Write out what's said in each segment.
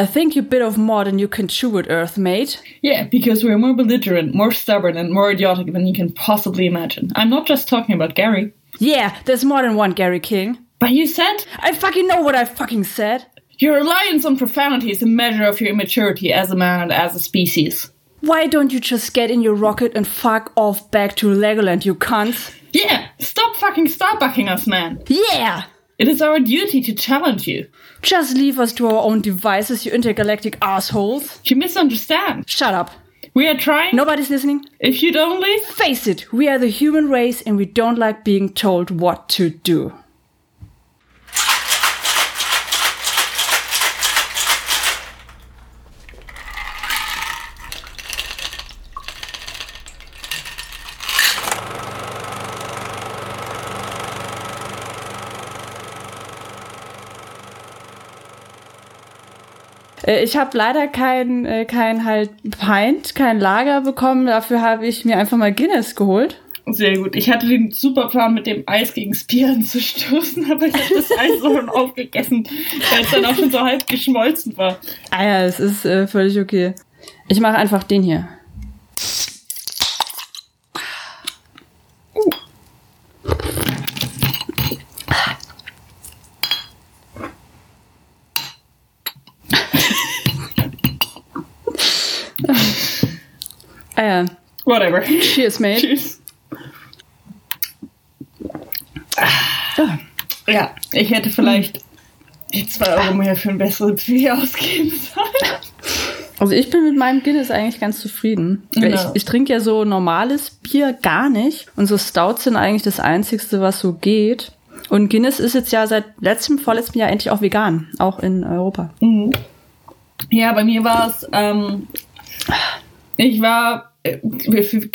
I think you're a bit of more than you can chew with, Earth, mate. Yeah, because we're more belligerent, more stubborn, and more idiotic than you can possibly imagine. I'm not just talking about Gary. Yeah, there's more than one Gary King. But you said I fucking know what I fucking said. your reliance on profanity is a measure of your immaturity as a man and as a species. Why don't you just get in your rocket and fuck off back to Legoland, you cunts? Yeah, stop fucking starbucking us, man. Yeah! It is our duty to challenge you. Just leave us to our own devices, you intergalactic assholes. You misunderstand. Shut up. We are trying. Nobody's listening. If you'd only. Face it, we are the human race and we don't like being told what to do. Ich habe leider kein, äh, kein halt Pint, kein Lager bekommen. Dafür habe ich mir einfach mal Guinness geholt. Sehr gut. Ich hatte den super Plan, mit dem Eis gegen Spieren zu stoßen, aber ich habe das Eis so schon aufgegessen, weil es dann auch schon so halb geschmolzen war. Ah ja, es ist äh, völlig okay. Ich mache einfach den hier. Ah ja, Whatever. cheers, mate. Tschüss. Ja, ich hätte vielleicht die zwei Euro mehr für ein besseres Bier ausgeben sollen. Also ich bin mit meinem Guinness eigentlich ganz zufrieden. Ja. Ich, ich trinke ja so normales Bier gar nicht. Und so Stouts sind eigentlich das Einzigste, was so geht. Und Guinness ist jetzt ja seit letztem, vorletztem Jahr endlich auch vegan. Auch in Europa. Ja, bei mir war es, ähm, ich war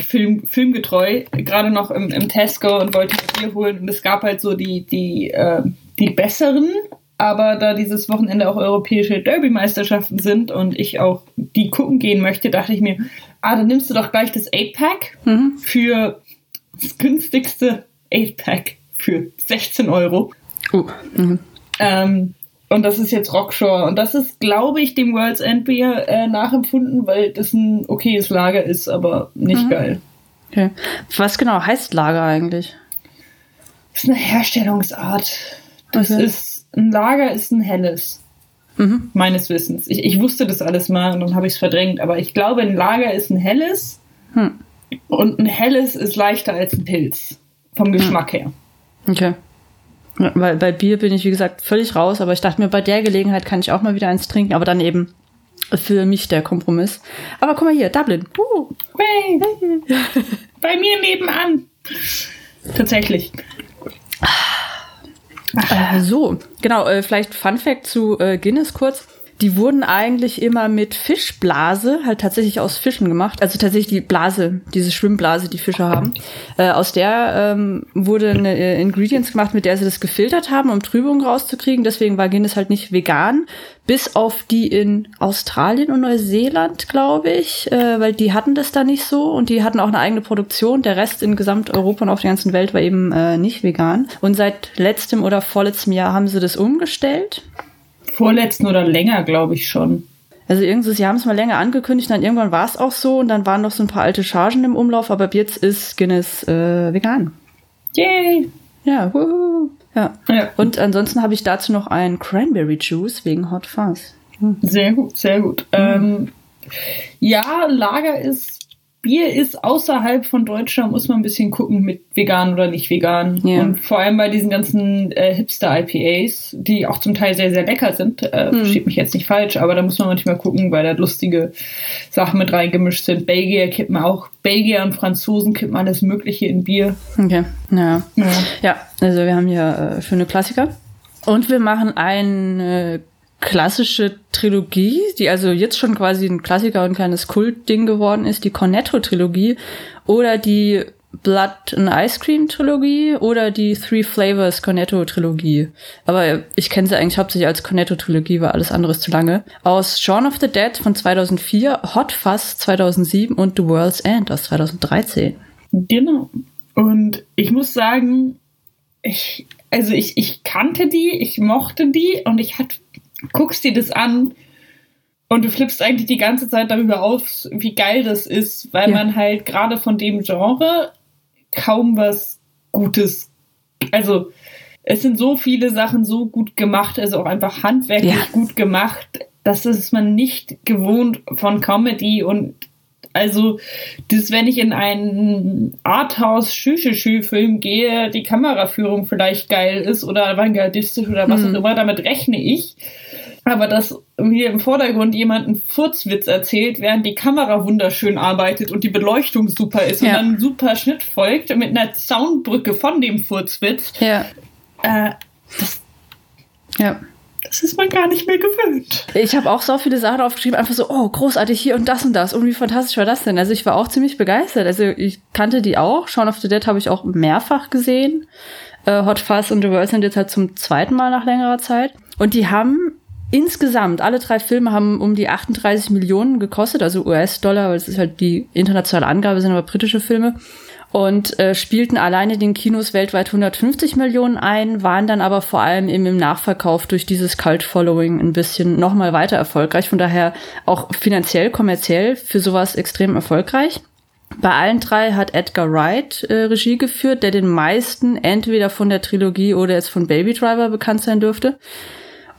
film, filmgetreu, gerade noch im, im Tesco und wollte ein Bier holen und es gab halt so die, die, äh, die besseren, aber da dieses Wochenende auch europäische Derby-Meisterschaften sind und ich auch die gucken gehen möchte, dachte ich mir, ah, dann nimmst du doch gleich das 8-Pack für das günstigste 8-Pack für 16 Euro. Uh, mhm. Ähm, und das ist jetzt Rockshore. Und das ist, glaube ich, dem World's End Beer äh, nachempfunden, weil das ein okayes Lager ist, aber nicht geil. Okay. Was genau heißt Lager eigentlich? Das ist eine Herstellungsart. Das Okay. ist, ein Lager ist ein helles. Mhm. Meines Wissens. Ich, ich wusste das alles mal und dann habe ich es verdrängt. Aber ich glaube, ein Lager ist ein helles. Hm. Und ein helles ist leichter als ein Pilz. Vom Geschmack her. Okay. Weil bei Bier bin ich, wie gesagt, völlig raus, aber ich dachte mir, bei der Gelegenheit kann ich auch mal wieder eins trinken, aber dann eben für mich der Kompromiss. Aber guck mal hier, Dublin. Uh. Hey, bei mir nebenan. Tatsächlich. Äh, so, genau, äh, vielleicht Fun Fact zu äh, Guinness kurz. Die wurden eigentlich immer mit Fischblase, halt tatsächlich aus Fischen gemacht. Also tatsächlich die Blase, diese Schwimmblase, die Fische haben. Äh, aus der ähm, wurde eine äh, Ingredients gemacht, mit der sie das gefiltert haben, um Trübung rauszukriegen. Deswegen war Guinness halt nicht vegan. Bis auf die in Australien und Neuseeland, glaube ich, äh, weil die hatten das da nicht so und die hatten auch eine eigene Produktion. Der Rest in Gesamteuropa und auf der ganzen Welt war eben äh, nicht vegan. Und seit letztem oder vorletztem Jahr haben sie das umgestellt. Vorletzten oder länger, glaube ich schon. Also irgendwie, sie haben es mal länger angekündigt, dann irgendwann war es auch so und dann waren noch so ein paar alte Chargen im Umlauf, aber jetzt ist Guinness äh, vegan. Yay! Ja, wuhu. ja. Ja. Und ansonsten habe ich dazu noch einen Cranberry Juice wegen Hot Fuzz. Sehr gut, sehr gut. Ähm, ja, Lager ist, Bier ist außerhalb von Deutschland, muss man ein bisschen gucken mit vegan oder nicht vegan. Ja. Und vor allem bei diesen ganzen äh, Hipster-IPAs, die auch zum Teil sehr, sehr lecker sind. Äh, Versteht mich jetzt nicht falsch, aber da muss man manchmal gucken, weil da lustige Sachen mit reingemischt sind. Belgier kippen auch, Belgier und Franzosen kippen alles Mögliche in Bier. Okay, ja. Ja. Ja, also wir haben hier äh, schöne Klassiker. Und wir machen eine klassische Trilogie, die also jetzt schon quasi ein Klassiker und ein kleines Kultding geworden ist, die Cornetto-Trilogie oder die Blood and Ice Cream Trilogie oder die Three Flavors Cornetto Trilogie. Aber ich kenne sie eigentlich hauptsächlich als Cornetto Trilogie, weil alles andere ist zu lange. Aus Shaun of the Dead von 2004, Hot Fuzz 2007 und The World's End aus 2013. Genau. Und ich muss sagen, ich, also ich, ich kannte die, ich mochte die und ich hatte, guckst dir das an Und du flippst eigentlich die ganze Zeit darüber auf, wie geil das ist, weil Ja. man halt gerade von dem Genre kaum was Gutes, also es sind so viele Sachen so gut gemacht, also auch einfach handwerklich Ja. gut gemacht, das ist man nicht gewohnt von Comedy und also, das, wenn ich in einen Arthouse-Schü-Schü-Schü-Film gehe, die Kameraführung vielleicht geil ist oder avantgardistisch oder was Mhm. auch immer, damit rechne ich. Aber dass mir im Vordergrund jemand einen Furzwitz erzählt, während die Kamera wunderschön arbeitet und die Beleuchtung super ist und Ja. dann ein super Schnitt folgt mit einer Soundbrücke von dem Furzwitz, Ja. äh, das, Ja. Das ist man gar nicht mehr gewöhnt. Ich habe auch so viele Sachen aufgeschrieben, einfach so, oh, großartig hier und das und das. Und wie fantastisch war das denn? Also ich war auch ziemlich begeistert. Also ich kannte die auch. Shaun of the Dead habe ich auch mehrfach gesehen. Äh, Hot Fuzz und The World sind jetzt halt zum zweiten Mal nach längerer Zeit. Und die haben insgesamt, alle drei Filme haben um die 38 Millionen gekostet, also US-Dollar, weil es ist halt die internationale Angabe, sind aber britische Filme. Und äh, spielten alleine den Kinos weltweit 150 Millionen ein, waren dann aber vor allem eben im Nachverkauf durch dieses Cult-Following ein bisschen nochmal weiter erfolgreich. Von daher auch finanziell, kommerziell für sowas extrem erfolgreich. Bei allen drei hat Edgar Wright äh, Regie geführt, der den meisten entweder von der Trilogie oder jetzt von Baby Driver bekannt sein dürfte.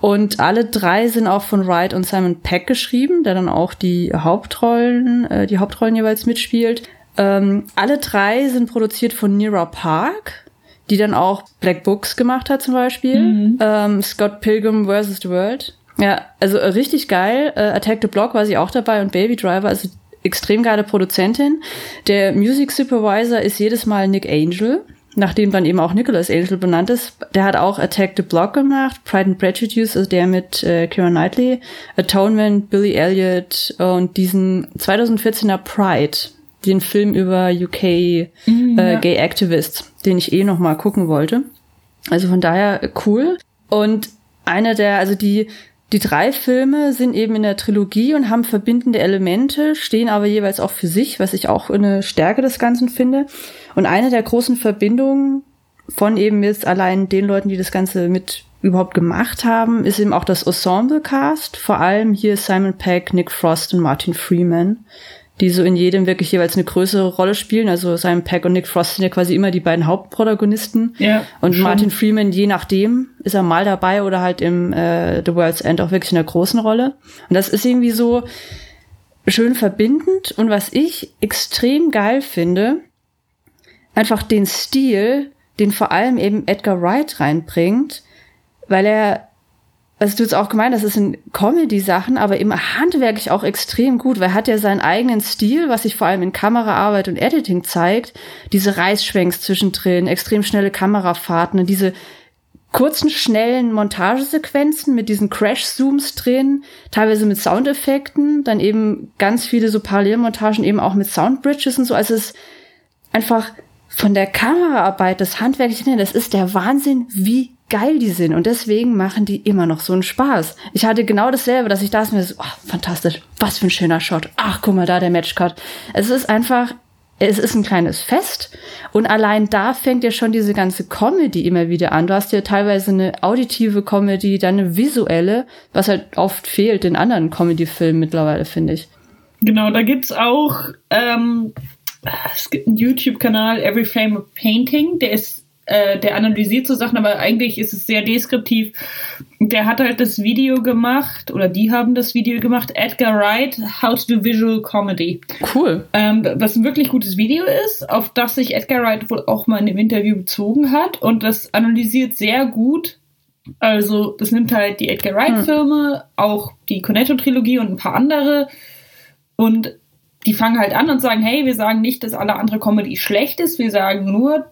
Und alle drei sind auch von Wright und Simon Peck geschrieben, der dann auch die Hauptrollen, äh, die Hauptrollen jeweils mitspielt. Ähm, alle drei sind produziert von Nira Park, die dann auch Black Books gemacht hat zum Beispiel. Ähm, Scott Pilgrim vs. The World. Ja, also äh, richtig geil. Äh, Attack the Block war sie auch dabei und Baby Driver, also extrem geile Produzentin. Der Music Supervisor ist jedes Mal Nick Angel, nachdem dann eben auch Nicholas Angel benannt ist. Der hat auch Attack the Block gemacht, Pride and Prejudice, also der mit äh, Keira Knightley, Atonement, Billy Elliot und diesen 2014er Pride, den Film über UK äh, Gay Activists, den ich eh noch mal gucken wollte. Also von daher äh, cool. Und eine der, also die, die drei Filme sind eben in der Trilogie und haben verbindende Elemente, stehen aber jeweils auch für sich, was ich auch eine Stärke des Ganzen finde. Und eine der großen Verbindungen von eben jetzt allein den Leuten, die das Ganze mit überhaupt gemacht haben, ist eben auch das Ensemble-Cast. Vor allem hier Simon Peck, Nick Frost und Martin Freeman, die so in jedem wirklich jeweils eine größere Rolle spielen. Also Simon Peck und Nick Frost sind ja quasi immer die beiden Hauptprotagonisten. Ja, Und schon. Martin Freeman, je nachdem, ist er mal dabei oder halt im äh, The World's End auch wirklich in einer großen Rolle. Und das ist irgendwie so schön verbindend. Und was ich extrem geil finde, einfach den Stil, den vor allem eben Edgar Wright reinbringt, weil er, was du jetzt auch gemeint hast, das sind Comedy-Sachen, aber eben handwerklich auch extrem gut, weil er hat ja seinen eigenen Stil, was sich vor allem in Kameraarbeit und Editing zeigt, diese Reißschwenks zwischendrin, extrem schnelle Kamerafahrten und diese kurzen, schnellen Montagesequenzen mit diesen Crash-Zooms drin, teilweise mit Soundeffekten, dann eben ganz viele so Parallelmontagen eben auch mit Soundbridges und so. Also es ist einfach von der Kameraarbeit, das Handwerkliche, das ist der Wahnsinn, wie geil die sind. Und deswegen machen die immer noch so einen Spaß. Ich hatte genau dasselbe, dass ich da mir so, oh, fantastisch, was für ein schöner Shot. Ach, guck mal da, der Matchcut. Es ist einfach, es ist ein kleines Fest. Und allein da fängt ja schon diese ganze Comedy immer wieder an. Du hast ja teilweise eine auditive Comedy, dann eine visuelle, was halt oft fehlt in anderen Comedy-Filmen mittlerweile, finde ich. Genau, da gibt's auch, ähm, es gibt einen YouTube-Kanal, Every Frame of Painting, der ist, äh, der analysiert so Sachen, aber eigentlich ist es sehr deskriptiv. Der hat halt das Video gemacht, oder die haben das Video gemacht, Edgar Wright, How to do Visual Comedy. Cool. Ähm, was ein wirklich gutes Video ist, auf das sich Edgar Wright wohl auch mal in dem Interview bezogen hat und das analysiert sehr gut. Also, das nimmt halt die Edgar Wright-Filme, auch die Cornetto-Trilogie und ein paar andere und die fangen halt an und sagen, hey, wir sagen nicht, dass alle andere Comedy schlecht ist, wir sagen nur,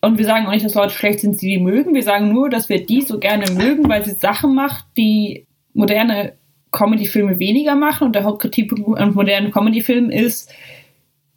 und wir sagen auch nicht, dass Leute schlecht sind, die die mögen, wir sagen nur, dass wir die so gerne mögen, weil sie Sachen macht, die moderne Comedy-Filme weniger machen. Und der Hauptkritikpunkt an modernen Comedy-Filmen ist,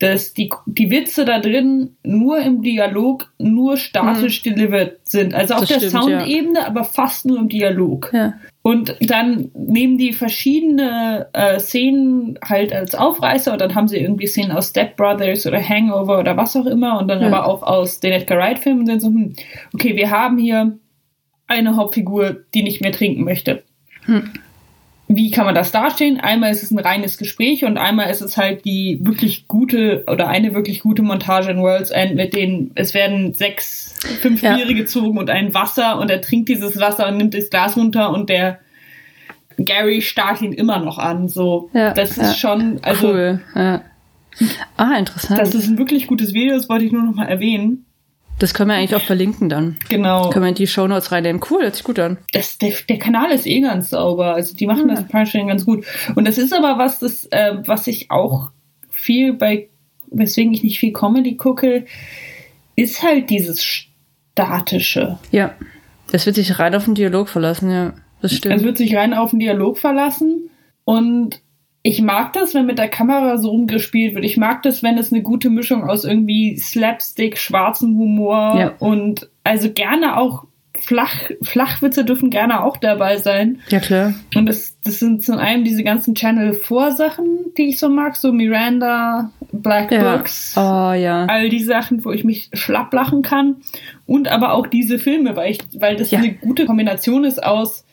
dass die, die Witze da drin nur im Dialog, nur statisch delivered sind. Also auf Das der stimmt, ja. Soundebene, aber fast nur im Dialog. Ja. Und dann nehmen die verschiedene äh, Szenen halt als Aufreißer und dann haben sie irgendwie Szenen aus Step Brothers oder Hangover oder was auch immer und dann Ja. aber auch aus den Edgar Wright Filmen und sind so, hm, okay, wir haben hier eine Hauptfigur, die nicht mehr trinken möchte. Hm. Wie kann man das darstellen? Einmal ist es ein reines Gespräch und einmal ist es halt die wirklich gute oder eine wirklich gute Montage in World's End mit denen, es werden sechs, fünf Ja. Tiere gezogen und ein Wasser und er trinkt dieses Wasser und nimmt das Glas runter und der Gary starrt ihn immer noch an. So, Ja, das ist ja. schon, also cool. Ja. Ah, interessant. Das, ist ein wirklich gutes Video, das wollte ich nur noch mal erwähnen. Können wir eigentlich auch verlinken dann. Genau. Können wir in die Shownotes reinnehmen. Cool, hört sich gut an. das, der, der Kanal ist eh ganz sauber. Also die machen Ja. das Punchline ganz gut. Und das ist aber was, das, äh, was ich auch viel bei, weswegen ich nicht viel Comedy gucke, ist halt dieses Statische. Ja. Das wird sich rein auf den Dialog verlassen, ja. Das stimmt. Es wird sich rein auf den Dialog verlassen. Und ich mag das, wenn mit der Kamera so rumgespielt wird. Ich mag das, wenn es eine gute Mischung aus irgendwie Slapstick, schwarzem Humor Ja. und also gerne auch Flach, Flachwitze dürfen gerne auch dabei sein. ja, klar. Und das, das sind zum einen diese ganzen Channel 4 Sachen, die ich so mag, so Miranda, Black Ja. Books, Oh, ja. all die Sachen, wo ich mich schlapp lachen kann. Und aber auch diese Filme, weil ich, weil das Ja. eine gute Kombination ist aus,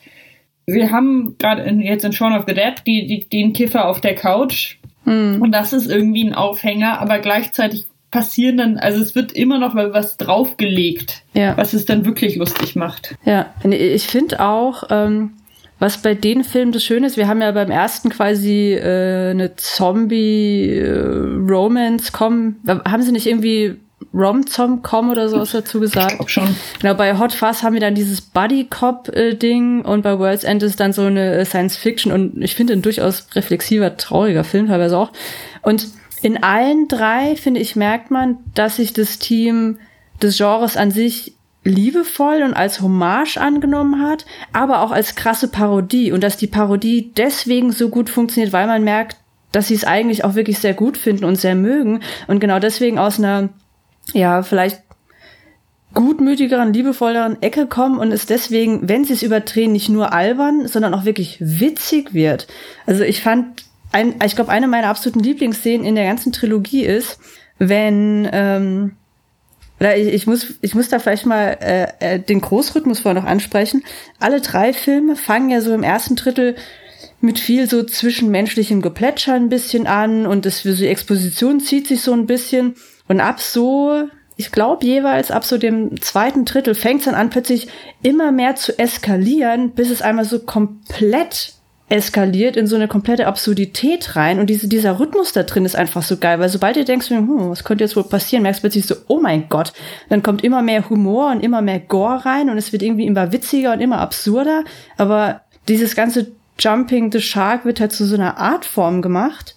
wir haben gerade in, jetzt in Shaun of the Dead die, die, den Kiffer auf der Couch. Hm. Und das ist irgendwie ein Aufhänger, aber gleichzeitig passieren dann, also es wird immer noch mal was draufgelegt, Ja. was es dann wirklich lustig macht. Ja, ich finde auch, ähm, was bei den Filmen das Schöne ist, wir haben ja beim ersten quasi äh, eine Zombie-Romance kommen. Haben sie nicht irgendwie Rom-Zom-Com oder sowas dazu gesagt? Auch schon. Genau, bei Hot Fuzz haben wir dann dieses Buddy-Cop-Ding und bei World's End ist dann so eine äh, Science-Fiction und ich finde ein durchaus reflexiver, trauriger Film teilweise auch. Und in allen drei, finde ich, merkt man, dass sich das Team des Genres an sich liebevoll und als Hommage angenommen hat, aber auch als krasse Parodie und dass die Parodie deswegen so gut funktioniert, weil man merkt, dass sie es eigentlich auch wirklich sehr gut finden und sehr mögen und genau deswegen aus einer ja, vielleicht gutmütigeren, liebevolleren Ecke kommen und es deswegen, wenn sie es überdrehen, nicht nur albern, sondern auch wirklich witzig wird. Also ich fand, ein, ich glaube, eine meiner absoluten Lieblingsszenen in der ganzen Trilogie ist, wenn ähm, oder ich, ich muss ich muss da vielleicht mal äh, äh, den Großrhythmus vorher noch ansprechen. Alle drei Filme fangen ja so im ersten Drittel mit viel so zwischenmenschlichem Geplätscher ein bisschen an und das für so die Exposition zieht sich so ein bisschen und ab so ich glaube jeweils ab so dem zweiten Drittel fängt es dann an plötzlich immer mehr zu eskalieren, bis es einmal so komplett eskaliert in so eine komplette Absurdität rein. Und diese, dieser Rhythmus da drin ist einfach so geil, weil sobald ihr denkst, hm, was könnte jetzt wohl passieren, merkst du plötzlich so, oh mein Gott, dann kommt immer mehr Humor und immer mehr Gore rein und es wird irgendwie immer witziger und immer absurder, aber dieses ganze Jumping the Shark wird halt zu so einer Artform gemacht.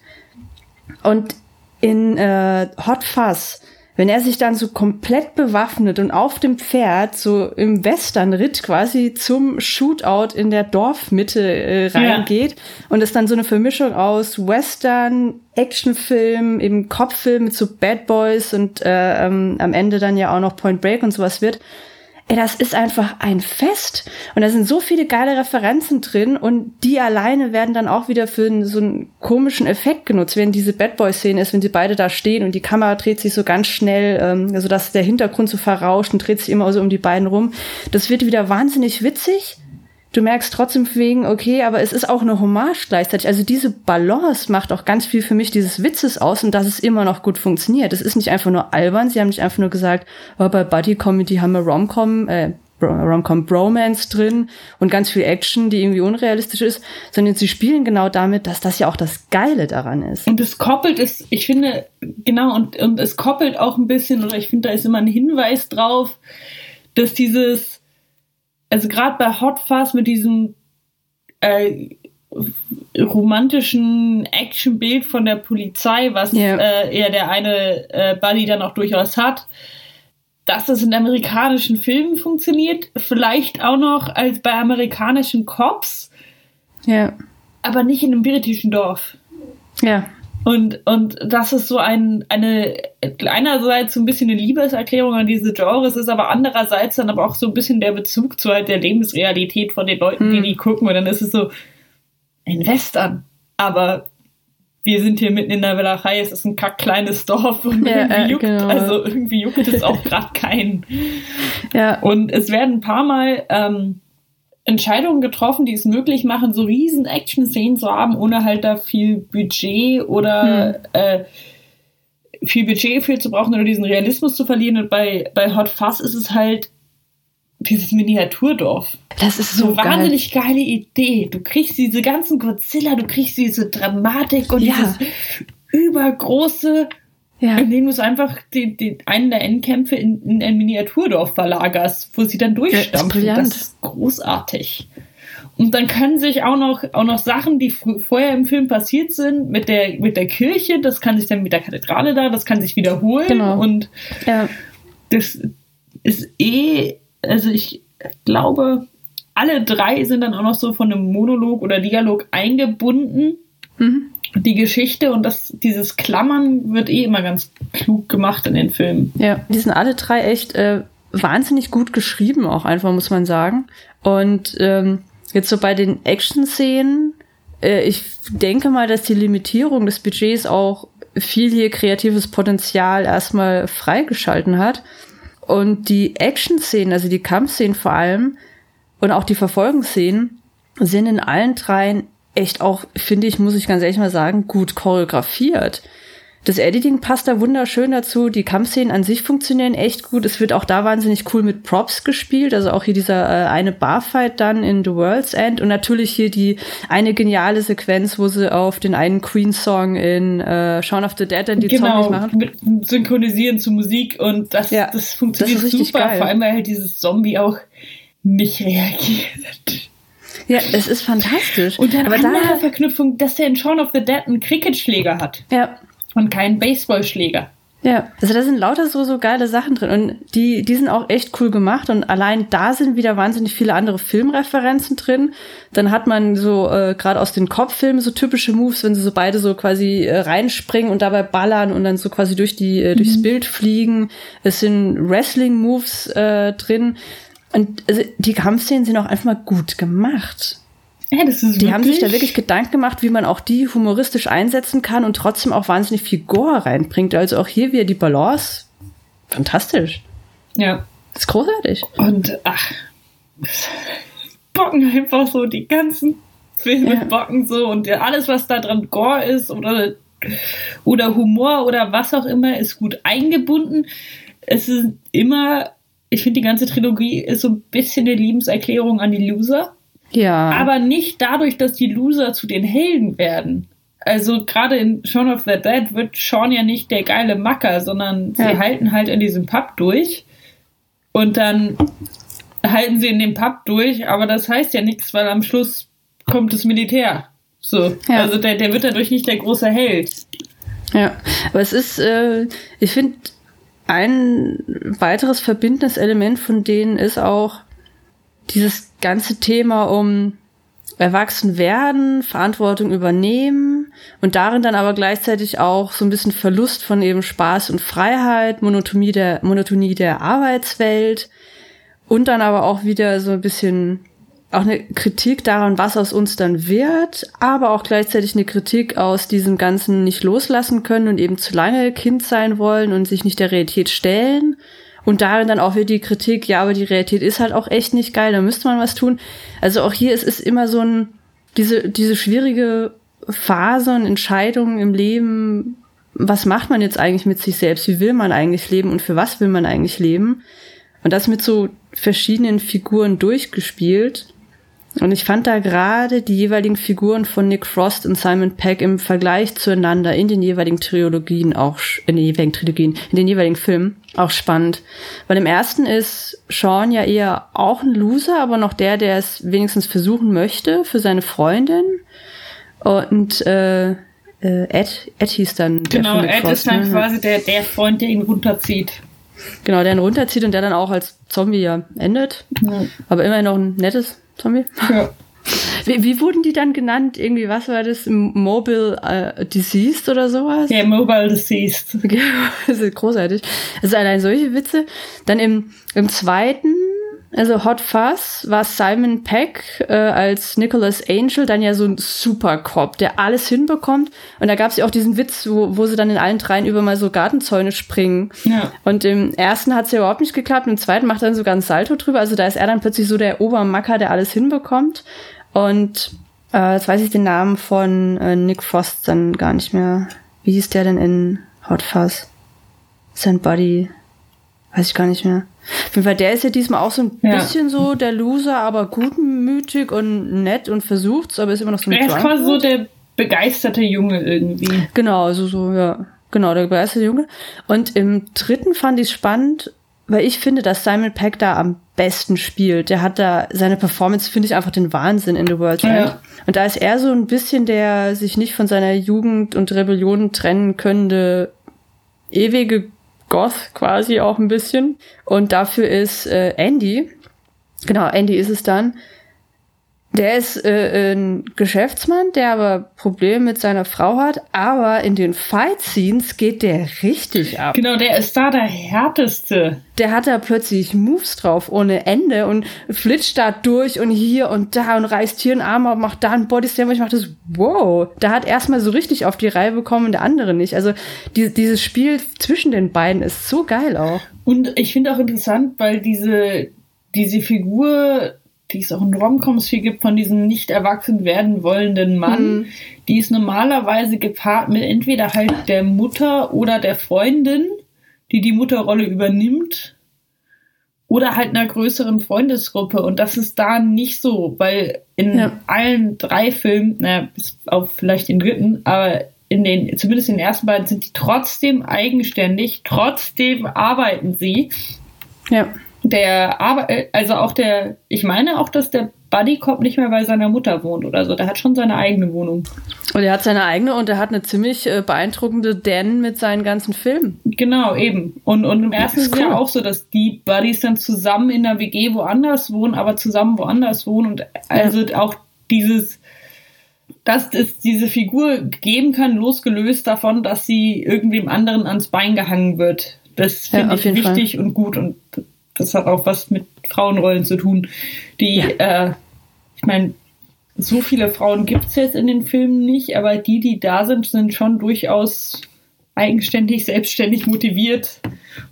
Und in äh, Hot Fuzz wenn er sich dann so komplett bewaffnet und auf dem Pferd so im Western-Ritt quasi zum Shootout in der Dorfmitte äh, reingeht und es dann so eine Vermischung aus Western, Actionfilm, eben Kopffilm mit so Bad Boys und äh, ähm, am Ende dann ja auch noch Point Break und sowas wird. Ey, das ist einfach ein Fest. Und da sind so viele geile Referenzen drin und die alleine werden dann auch wieder für so einen komischen Effekt genutzt, wenn diese Bad Boy-Szene ist, wenn sie beide da stehen und die Kamera dreht sich so ganz schnell, ähm, also dass der Hintergrund so verrauscht und dreht sich immer so um die beiden rum. Das wird wieder wahnsinnig witzig. Du merkst trotzdem wegen, okay, aber es ist auch eine Hommage gleichzeitig. Also diese Balance macht auch ganz viel für mich dieses Witzes aus und dass es immer noch gut funktioniert. Es ist nicht einfach nur albern. Sie haben nicht einfach nur gesagt, oh, bei Buddy Comedy haben wir Romcom, äh, Romcom Bromance drin und ganz viel Action, die irgendwie unrealistisch ist, sondern sie spielen genau damit, dass das ja auch das Geile daran ist. Und es koppelt es, ich finde, genau, und, und es koppelt auch ein bisschen, oder ich finde, da ist immer ein Hinweis drauf, dass dieses, also gerade bei Hot Fuzz mit diesem äh, romantischen Actionbild von der Polizei, was Ja. äh, ja der eine äh, Buddy dann auch durchaus hat, dass das in amerikanischen Filmen funktioniert, vielleicht auch noch als bei amerikanischen Cops, Ja, aber nicht in einem britischen Dorf. ja, Und, und das ist so ein, eine, einerseits so ein bisschen eine Liebeserklärung an diese Genres, ist aber andererseits dann aber auch so ein bisschen der Bezug zu halt der Lebensrealität von den Leuten, die Hm. die gucken. Und dann ist es so ein Western. Aber wir sind hier mitten in der Walachei, es ist ein kack kleines Dorf und Ja, irgendwie äh, juckt, genau. also irgendwie juckt es auch gerade keinen. ja. Und es werden ein paar Mal ähm, Entscheidungen getroffen, die es möglich machen, so riesen Action-Szenen zu haben, ohne halt da viel Budget oder hm. äh, viel Budget für zu brauchen oder diesen Realismus zu verlieren. Und bei, bei Hot Fuzz ist es halt dieses Miniaturdorf. Das ist so, so wahnsinnig geile Idee. Du kriegst diese ganzen Godzilla, du kriegst diese Dramatik und ja. dieses übergroße, ja. indem du es einfach die, die, einen der Endkämpfe in, in ein Miniaturdorf verlagerst, wo sie dann durchstampfen. Ja, das, das ist großartig. Und dann können sich auch noch, auch noch Sachen, die vorher im Film passiert sind, mit der, mit der Kirche, das kann sich dann mit der Kathedrale da, das kann sich wiederholen. Genau. Und ja. das ist eh, also ich glaube, alle drei sind dann auch noch so von einem Monolog oder Dialog eingebunden. Mhm. Die Geschichte und das, dieses Klammern wird eh immer ganz klug gemacht in den Filmen. Ja, die sind alle drei echt äh, wahnsinnig gut geschrieben, auch einfach, muss man sagen. Und ähm, Jetzt so bei den Action-Szenen, äh, ich denke mal, dass die Limitierung des Budgets auch viel hier kreatives Potenzial erstmal freigeschalten hat. Und die Action-Szenen, also die Kampfszenen vor allem und auch die Verfolgungsszenen, sind in allen dreien echt auch, finde ich, muss ich ganz ehrlich mal sagen, gut choreografiert. Das Editing passt da wunderschön dazu. Die Kampfszenen an sich funktionieren echt gut. Es wird auch da wahnsinnig cool mit Props gespielt. Also auch hier dieser äh, eine Barfight dann in The World's End und natürlich hier die eine geniale Sequenz, wo sie auf den einen Queen-Song in äh, Shaun of the Dead dann die genau, Zombies machen. Mit synchronisieren zu Musik und das, ja, das funktioniert das super. Geil. Vor allem, weil halt dieses Zombie auch nicht reagiert. Ja, es ist fantastisch. Und dann Aber andere da, Verknüpfung, dass der in Shaun of the Dead einen Cricketschläger hat. Ja und keinen Baseballschläger. Ja, also da sind lauter so, so geile Sachen drin und die, die sind auch echt cool gemacht und allein da sind wieder wahnsinnig viele andere Filmreferenzen drin. Dann hat man so äh, gerade aus den Kopffilmen so typische Moves, wenn sie so beide so quasi äh, reinspringen und dabei ballern und dann so quasi durch die äh, durchs mhm. Bild fliegen. Es sind Wrestling-Moves äh, drin und also die Kampfszenen sind auch einfach mal gut gemacht. Ja, die haben sich da wirklich Gedanken gemacht, wie man auch die humoristisch einsetzen kann und trotzdem auch wahnsinnig viel Gore reinbringt. Also auch hier wieder die Balance. Fantastisch. Ja. Das ist großartig. Und ach, bocken einfach so die ganzen Filme ja. bocken so und alles, was da dran Gore ist oder, oder Humor oder was auch immer, ist gut eingebunden. Es ist immer, ich finde, die ganze Trilogie ist so ein bisschen eine Liebeserklärung an die Loser. Ja. Aber nicht dadurch, dass die Loser zu den Helden werden. Also gerade in Shaun of the Dead wird Sean ja nicht der geile Macker, sondern ja. sie halten halt in diesem Pub durch. Und dann halten sie in dem Pub durch, aber das heißt ja nichts, weil am Schluss kommt das Militär. So. Ja. Also der, der wird dadurch nicht der große Held. Ja, aber es ist, äh, ich finde, ein weiteres verbindendes Element von denen ist auch, dieses ganze Thema um erwachsen werden, Verantwortung übernehmen und darin dann aber gleichzeitig auch so ein bisschen Verlust von eben Spaß und Freiheit, Monotonie der, Monotonie der Arbeitswelt und dann aber auch wieder so ein bisschen auch eine Kritik daran, was aus uns dann wird, aber auch gleichzeitig eine Kritik aus diesem ganzen nicht loslassen können und eben zu lange Kind sein wollen und sich nicht der Realität stellen und darin dann auch wieder die Kritik, ja, aber die Realität ist halt auch echt nicht geil, da müsste man was tun. Also auch hier ist es immer so ein, diese, diese schwierige Phase und Entscheidungen im Leben, was macht man jetzt eigentlich mit sich selbst? Wie will man eigentlich leben und für was will man eigentlich leben? Und das mit so verschiedenen Figuren durchgespielt. Und ich fand da gerade die jeweiligen Figuren von Nick Frost und Simon Peck im Vergleich zueinander in den jeweiligen Trilogien auch, in den jeweiligen Trilogien, in den jeweiligen Filmen auch spannend. Weil im ersten ist Sean ja eher auch ein Loser, aber noch der, der es wenigstens versuchen möchte für seine Freundin. Und äh, äh Ed, Ed hieß dann. Genau, Ed Frost, ist dann ne? quasi der, der Freund, der ihn runterzieht. Genau, der ihn runterzieht und der dann auch als Zombie ja endet. Ja. Aber immerhin noch ein nettes Zombie. Ja. Wie, wie, wurden die dann genannt? Irgendwie, was war das? Mobile äh, Deceased oder sowas? Ja, Mobile Deceased. das ist großartig. Also allein solche Witze. Dann im, im zweiten Also Hot Fuzz war Simon Peck äh, als Nicholas Angel dann ja so ein Supercop, der alles hinbekommt. Und da gab es ja auch diesen Witz, wo, wo sie dann in allen dreien über mal so Gartenzäune springen. Ja. Und im ersten hat es ja überhaupt nicht geklappt, im zweiten macht er dann sogar ein Salto drüber. Also da ist er dann plötzlich so der Obermacker, der alles hinbekommt. Und äh, jetzt weiß ich den Namen von äh, Nick Frost dann gar nicht mehr. Wie hieß der denn in Hot Fuzz? Sein Buddy. Weiß ich gar nicht mehr. Auf jeden Fall, der ist ja diesmal auch so ein ja. bisschen so der Loser, aber gutmütig und nett und versucht's, aber ist immer noch so ein Er ist quasi so der begeisterte Junge irgendwie. Genau, also so, ja. Genau, der begeisterte Junge. Und im dritten fand ich spannend, weil ich finde, dass Simon Peck da am besten spielt. Der hat da seine Performance, finde ich einfach den Wahnsinn in The World's End. Ja. Und da ist er so ein bisschen der sich nicht von seiner Jugend und Rebellion trennen könnende ewige Goth quasi auch ein bisschen. Und dafür ist äh, Andy, genau, Andy ist es dann, der ist äh, ein Geschäftsmann, der aber Probleme mit seiner Frau hat, aber in den Fight-Scenes geht der richtig ab. Genau, der ist da der härteste. Der hat da plötzlich Moves drauf ohne Ende und flitscht da durch und hier und da und reißt hier einen Arm ab, macht da einen Bodyslam und ich mach das, wow. Da hat erstmal so richtig auf die Reihe bekommen und der andere nicht. Also die, dieses Spiel zwischen den beiden ist so geil auch. Und ich finde auch interessant, weil diese, diese Figur die es auch in Romcoms viel gibt, von diesem nicht erwachsen werden wollenden Mann, mhm. die ist normalerweise gepaart mit entweder halt der Mutter oder der Freundin, die die Mutterrolle übernimmt, oder halt einer größeren Freundesgruppe. Und das ist da nicht so, weil in ja. allen drei Filmen, naja, bis auf vielleicht den dritten, aber in den, zumindest in den ersten beiden, sind die trotzdem eigenständig, trotzdem arbeiten sie. Ja der Arbeit, also auch der, ich meine auch, dass der Buddy Cop nicht mehr bei seiner Mutter wohnt oder so. Der hat schon seine eigene Wohnung. Und er hat seine eigene und er hat eine ziemlich äh, beeindruckende Den mit seinen ganzen Filmen. Genau, eben. Und, und im ersten ist, cool. ja auch so, dass die Buddies dann zusammen in der WG woanders wohnen, aber zusammen woanders wohnen und also ja. auch dieses, dass es diese Figur geben kann, losgelöst davon, dass sie irgendwem anderen ans Bein gehangen wird. Das finde ja, ich wichtig Fall. und gut und das hat auch was mit Frauenrollen zu tun, die, ja. äh, ich meine, so viele Frauen gibt es jetzt in den Filmen nicht, aber die, die da sind, sind schon durchaus eigenständig, selbstständig motiviert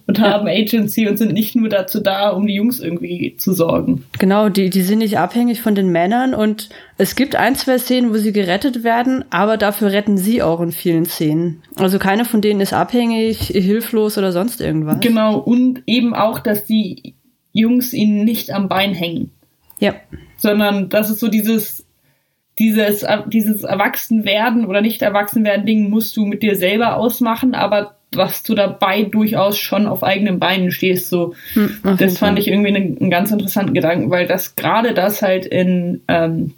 und haben Agency und sind nicht nur dazu da, um die Jungs irgendwie zu sorgen. Genau, die, die sind nicht abhängig von den Männern und es gibt ein, zwei Szenen, wo sie gerettet werden, aber dafür retten sie auch in vielen Szenen. Also keine von denen ist abhängig, hilflos oder sonst irgendwas. Genau, und eben auch, dass die Jungs ihnen nicht am Bein hängen. Ja. Sondern das ist so dieses, dieses, dieses Erwachsenwerden oder nicht Erwachsenwerden Ding musst du mit dir selber ausmachen, aber was du dabei durchaus schon auf eigenen Beinen stehst, so. Hm, das fand Fall. ich irgendwie einen, einen, ganz interessanten Gedanken, weil das gerade das halt in ähm,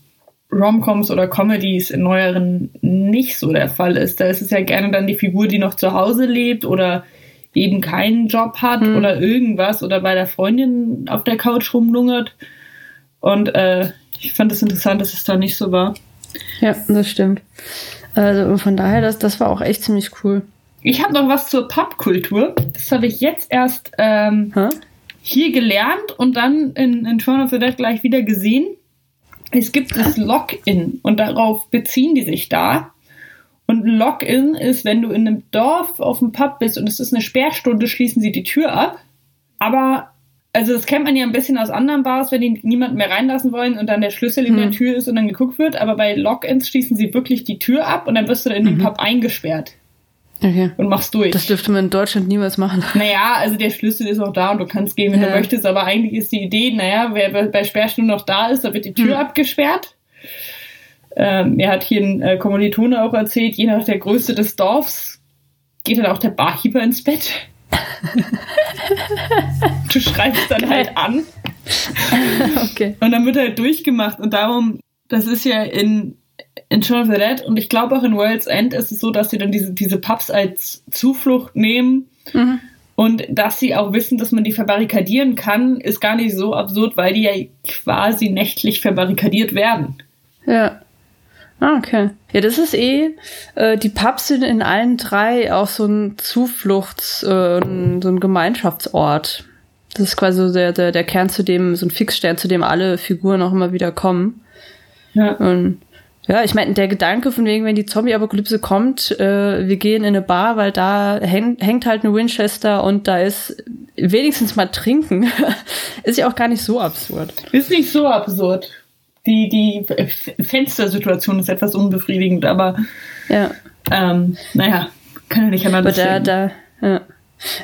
Romcoms oder Comedies in neueren nicht so der Fall ist. Da ist es ja gerne dann die Figur, die noch zu Hause lebt oder eben keinen Job hat hm. oder irgendwas oder bei der Freundin auf der Couch rumlungert. Und äh, ich fand es das interessant, dass es da nicht so war. Ja, das stimmt. Also von daher, das, das war auch echt ziemlich cool. Ich habe noch was zur Pubkultur. Das habe ich jetzt erst ähm, hier gelernt und dann in, in Shaun of the Dead gleich wieder gesehen. Es gibt das Lock-in und darauf beziehen die sich da. Und Lock-in ist, wenn du in einem Dorf auf dem Pub bist und es ist eine Sperrstunde, schließen sie die Tür ab. Aber also das kennt man ja ein bisschen aus anderen Bars, wenn die niemanden mehr reinlassen wollen und dann der Schlüssel in hm. der Tür ist und dann geguckt wird. Aber bei Lock-ins schließen sie wirklich die Tür ab und dann wirst du in den mhm. Pub eingesperrt. Okay. Und machst durch. Das dürfte man in Deutschland niemals machen. Naja, also der Schlüssel ist auch da und du kannst gehen, wenn ja. du möchtest, aber eigentlich ist die Idee, naja, wer bei Sperrstunde noch da ist, da wird die Tür hm. abgesperrt. Ähm, er hat hier ein äh, Kommilitone auch erzählt, je nach der Größe des Dorfs geht dann auch der Barkeeper ins Bett du schreibst dann halt an. okay. Und dann wird halt durchgemacht. Und darum, das ist ja in, in Shaun of the Dead und ich glaube auch in World's End ist es so, dass sie dann diese, diese Pubs als Zuflucht nehmen. Mhm. Und dass sie auch wissen, dass man die verbarrikadieren kann, ist gar nicht so absurd, weil die ja quasi nächtlich verbarrikadiert werden. Ja. Ah, okay. Ja, das ist eh, äh, die Pubs sind in allen drei auch so ein Zufluchts-, äh, so ein Gemeinschaftsort. Das ist quasi so der, der, der Kern, zu dem, so ein Fixstern, zu dem alle Figuren auch immer wieder kommen. Ja. Und ja, ich meine, der Gedanke von wegen, wenn die Zombie-Apokalypse kommt, äh, wir gehen in eine Bar, weil da häng, hängt halt eine Winchester und da ist wenigstens mal trinken, ist ja auch gar nicht so absurd. Ist nicht so absurd. Die, die Fenstersituation ist etwas unbefriedigend, aber ja. ähm, naja, kann ja nicht anders aber da, da, ja.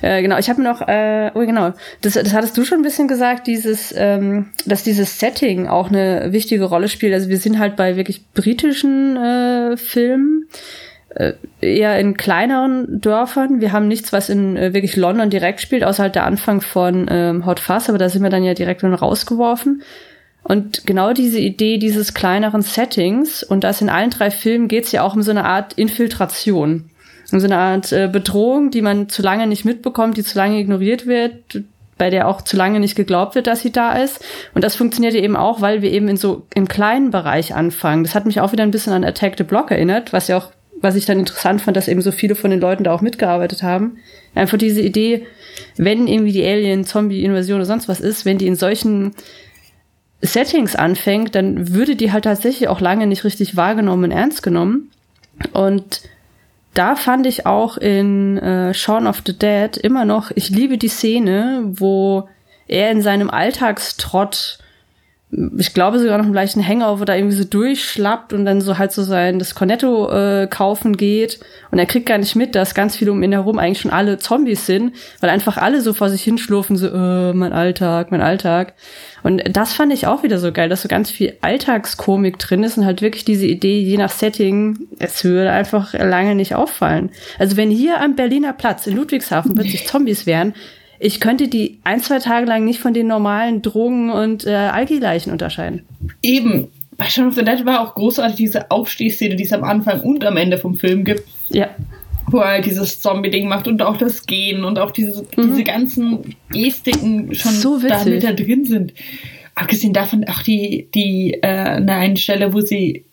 Äh, genau, ich habe noch, äh, oh genau, das, das hattest du schon ein bisschen gesagt, dieses, ähm, dass dieses Setting auch eine wichtige Rolle spielt. Also wir sind halt bei wirklich britischen äh, Filmen, äh, eher in kleineren Dörfern. Wir haben nichts, was in äh, wirklich London direkt spielt, außer halt der Anfang von ähm, Hot Fuzz, aber da sind wir dann ja direkt dann rausgeworfen. Und genau diese Idee dieses kleineren Settings, und das in allen drei Filmen geht es ja auch um so eine Art Infiltration so eine Art äh, Bedrohung, die man zu lange nicht mitbekommt, die zu lange ignoriert wird, bei der auch zu lange nicht geglaubt wird, dass sie da ist. Und das funktioniert eben auch, weil wir eben in so im kleinen Bereich anfangen. Das hat mich auch wieder ein bisschen an Attack the Block erinnert, was ja auch, was ich dann interessant fand, dass eben so viele von den Leuten da auch mitgearbeitet haben. Einfach diese Idee, wenn irgendwie die Alien, Zombie-Invasion oder sonst was ist, wenn die in solchen Settings anfängt, dann würde die halt tatsächlich auch lange nicht richtig wahrgenommen und ernst genommen. Und da fand ich auch in äh, Shaun of the Dead immer noch, ich liebe die Szene, wo er in seinem Alltagstrott, ich glaube sogar noch im gleichen Hangover, da irgendwie so durchschlappt und dann so halt so sein das Cornetto äh, kaufen geht und er kriegt gar nicht mit, dass ganz viele um ihn herum eigentlich schon alle Zombies sind, weil einfach alle so vor sich hinschlurfen, so äh, mein Alltag, mein Alltag. Und das fand ich auch wieder so geil, dass so ganz viel Alltagskomik drin ist und halt wirklich diese Idee, je nach Setting, es würde einfach lange nicht auffallen. Also wenn hier am Berliner Platz in Ludwigshafen plötzlich Zombies wären, ich könnte die ein, zwei Tage lang nicht von den normalen Drogen- und äh, Alkileichen unterscheiden. Eben. Bei Shaun of the Dead war auch großartig diese Aufstehszene, die es am Anfang und am Ende vom Film gibt. Ja wo er dieses Zombie-Ding macht und auch das Gehen und auch diese, mhm. diese ganzen Gestiken schon so da mit da drin sind. Abgesehen davon auch die, die, äh, eine Stelle, wo sie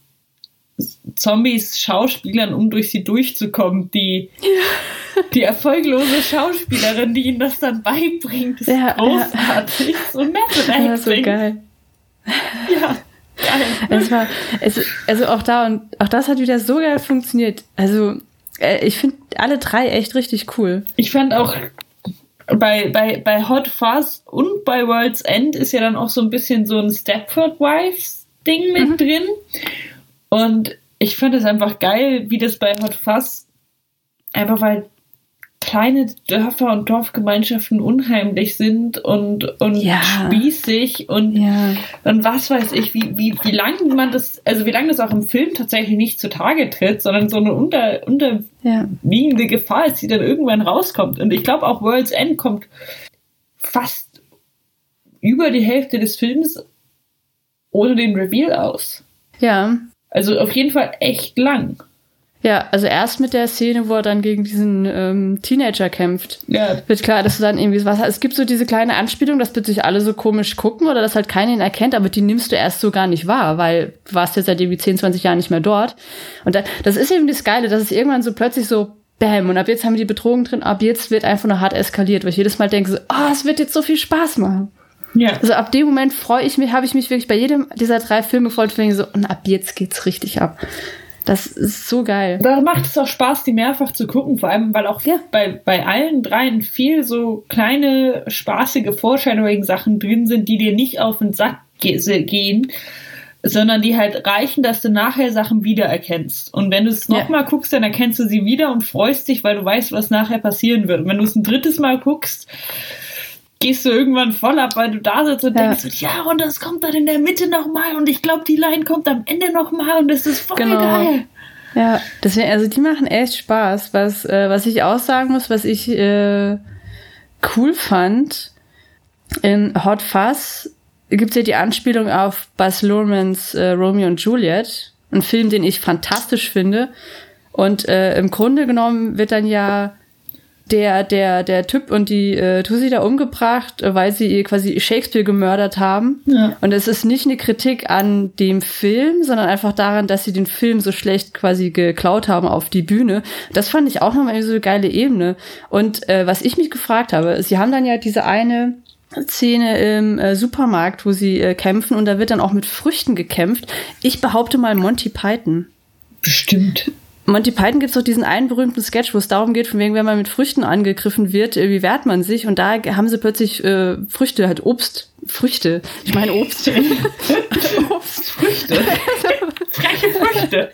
Zombies schauspielern, um durch sie durchzukommen, die, ja. die erfolglose Schauspielerin, die ihnen das dann beibringt, ist ja, großartig. Ja. So nett ja, so geil. Ja. Geil. Es war, es, also auch da und auch das hat wieder so geil funktioniert. Also äh, ich finde alle drei echt richtig cool. Ich fand auch bei, bei, bei Hot Fuzz und bei World's End ist ja dann auch so ein bisschen so ein Stepford Wives Ding mit mhm. drin. Und ich fand es einfach geil, wie das bei Hot Fuzz einfach weil kleine Dörfer und Dorfgemeinschaften unheimlich sind und, und ja. spießig und, ja. und was weiß ich, wie, wie, wie lange man das, also wie lange das auch im Film tatsächlich nicht zutage tritt, sondern so eine unter, unterliegende ja. Gefahr ist, die dann irgendwann rauskommt. Und ich glaube auch World's End kommt fast über die Hälfte des Films ohne den Reveal aus. Ja. Also auf jeden Fall echt lang. Ja, also erst mit der Szene, wo er dann gegen diesen ähm, Teenager kämpft, ja. wird klar, dass du dann irgendwie was hast. Es gibt so diese kleine Anspielung, dass plötzlich alle so komisch gucken oder dass halt keiner ihn erkennt, aber die nimmst du erst so gar nicht wahr, weil du warst jetzt seit irgendwie 10, 20 Jahren nicht mehr dort. Und da, das ist eben das Geile, dass es irgendwann so plötzlich so Bäm, und ab jetzt haben wir die Bedrohung drin, ab jetzt wird einfach nur hart eskaliert, weil ich jedes Mal denke so, oh, es wird jetzt so viel Spaß machen. Ja. Also ab dem Moment freue ich mich, habe ich mich wirklich bei jedem dieser drei Filme gefreut, und so, und ab jetzt geht's richtig ab. Das ist so geil. Da macht es auch Spaß, die mehrfach zu gucken, vor allem, weil auch ja. bei, bei allen dreien viel so kleine, spaßige Foreshadowing-Sachen drin sind, die dir nicht auf den Sack ge gehen, sondern die halt reichen, dass du nachher Sachen wiedererkennst. Und wenn du es nochmal ja. guckst, dann erkennst du sie wieder und freust dich, weil du weißt, was nachher passieren wird. Und wenn du es ein drittes Mal guckst, gehst du irgendwann voll ab, weil du da sitzt und ja. denkst, ja, und das kommt dann in der Mitte nochmal und ich glaube, die Line kommt am Ende nochmal und das ist voll genau. geil. Ja, deswegen, also die machen echt Spaß. Was, äh, was ich auch sagen muss, was ich äh, cool fand, in Hot Fuzz gibt's ja die Anspielung auf Buzz Luhrmanns äh, Romeo und Juliet, ein Film, den ich fantastisch finde. Und äh, im Grunde genommen wird dann ja der, der, der Typ und die äh, Tussi da umgebracht, weil sie quasi Shakespeare gemördert haben. Ja. Und es ist nicht eine Kritik an dem Film, sondern einfach daran, dass sie den Film so schlecht quasi geklaut haben auf die Bühne. Das fand ich auch nochmal so eine geile Ebene. Und äh, was ich mich gefragt habe, sie haben dann ja diese eine Szene im äh, Supermarkt, wo sie äh, kämpfen und da wird dann auch mit Früchten gekämpft. Ich behaupte mal Monty Python. Bestimmt. Monty Python gibt es doch diesen einen berühmten Sketch, wo es darum geht, von wegen, wenn man mit Früchten angegriffen wird, wie wehrt man sich? Und da haben sie plötzlich äh, Früchte, halt Obst, Früchte. Ich meine Obst. Obst, Früchte. Freche Früchte.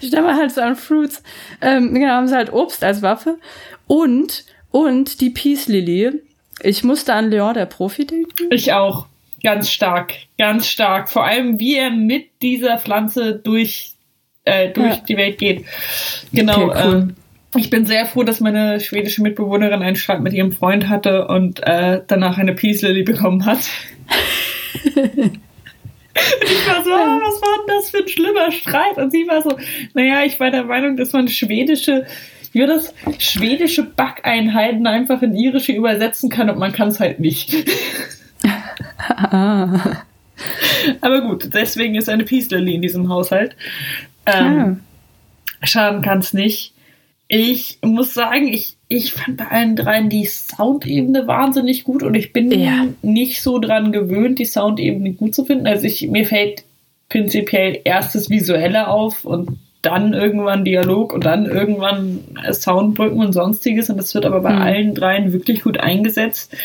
ich denke mal halt so an Fruits. Ähm, genau, haben sie halt Obst als Waffe. Und, und die Peace Lily. Ich musste an Leon, der Profi, denken. Ich auch. Ganz stark. Ganz stark. Vor allem, wie er mit dieser Pflanze durch, äh, durch ja. die Welt geht. Genau. Okay, cool. ähm, ich bin sehr froh, dass meine schwedische Mitbewohnerin einen Streit mit ihrem Freund hatte und äh, danach eine Peace Lily bekommen hat. ich war so, oh, was war denn das für ein schlimmer Streit? Und sie war so, naja, ich war der Meinung, dass man schwedische wie das schwedische Backeinheiten einfach in irische übersetzen kann und man kann es halt nicht. Aber gut, deswegen ist eine Peace Lily in diesem Haushalt. Ähm, ah. Schaden kann es nicht. Ich muss sagen, ich, ich fand bei allen dreien die Soundebene wahnsinnig gut und ich bin ja. nicht so dran gewöhnt, die Soundebene gut zu finden. Also ich, mir fällt prinzipiell erst das Visuelle auf und dann irgendwann Dialog und dann irgendwann Soundbrücken und sonstiges. Und das wird aber bei mhm. allen dreien wirklich gut eingesetzt.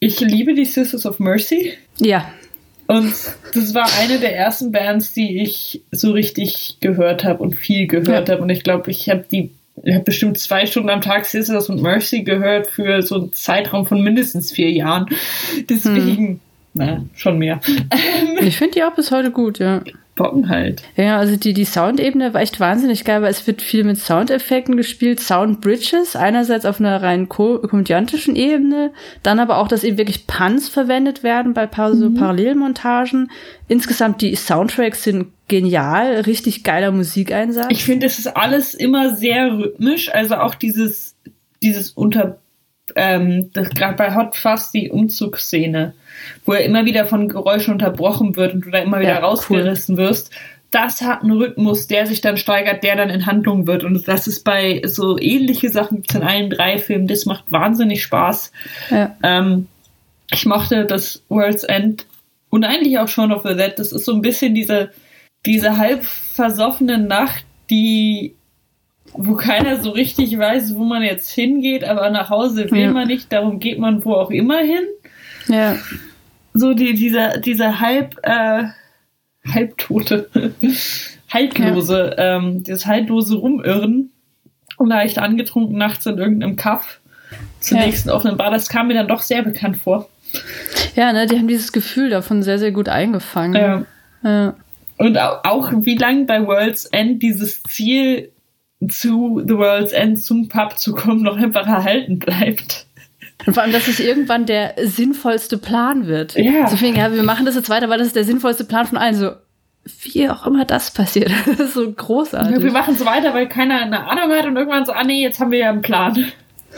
Ich liebe die Sisters of Mercy. Ja. Und das war eine der ersten Bands, die ich so richtig gehört habe und viel gehört ja. habe. Und ich glaube, ich habe die ich habe bestimmt zwei Stunden am Tag Sisters und Mercy gehört für so einen Zeitraum von mindestens vier Jahren. Deswegen, hm. na, schon mehr. Ich finde die auch bis heute gut, ja bocken halt. Ja, also die, die Soundebene war echt wahnsinnig geil, weil es wird viel mit Soundeffekten gespielt, Soundbridges, einerseits auf einer rein ko komödiantischen Ebene, dann aber auch, dass eben wirklich Puns verwendet werden bei paar so mhm. Parallelmontagen. Insgesamt die Soundtracks sind genial, richtig geiler Musikeinsatz. Ich finde, es ist alles immer sehr rhythmisch, also auch dieses, dieses unter, ähm, das gerade bei Hot Fuzz die Umzugsszene wo er immer wieder von Geräuschen unterbrochen wird und du da immer wieder ja, rausgerissen cool. wirst. Das hat einen Rhythmus, der sich dann steigert, der dann in Handlung wird. Und das ist bei so ähnliche Sachen in allen drei Filmen. Das macht wahnsinnig Spaß. Ja. Ähm, ich mochte das World's End und eigentlich auch Shaun of the Dead. Das ist so ein bisschen diese, diese halb versoffene Nacht, die wo keiner so richtig weiß, wo man jetzt hingeht, aber nach Hause will ja. man nicht, darum geht man wo auch immer hin. Ja so die, dieser, dieser halb, äh, halbtote, haltlose, ja. ähm, dieses haltlose Rumirren, leicht angetrunken nachts in irgendeinem Kaff zum ja. nächsten offenen Bar, das kam mir dann doch sehr bekannt vor. Ja, ne, die haben dieses Gefühl davon sehr, sehr gut eingefangen. Ja. ja. Und auch, auch wie lange bei World's End dieses Ziel zu The World's End zum Pub zu kommen noch einfach erhalten bleibt. Und vor allem, dass es irgendwann der sinnvollste Plan wird. Ja. Deswegen, ja, wir machen das jetzt weiter, weil das ist der sinnvollste Plan von allen. So, wie auch immer das passiert. Das ist so großartig. Ja, wir machen es weiter, weil keiner eine Ahnung hat und irgendwann so, ah nee, jetzt haben wir ja einen Plan.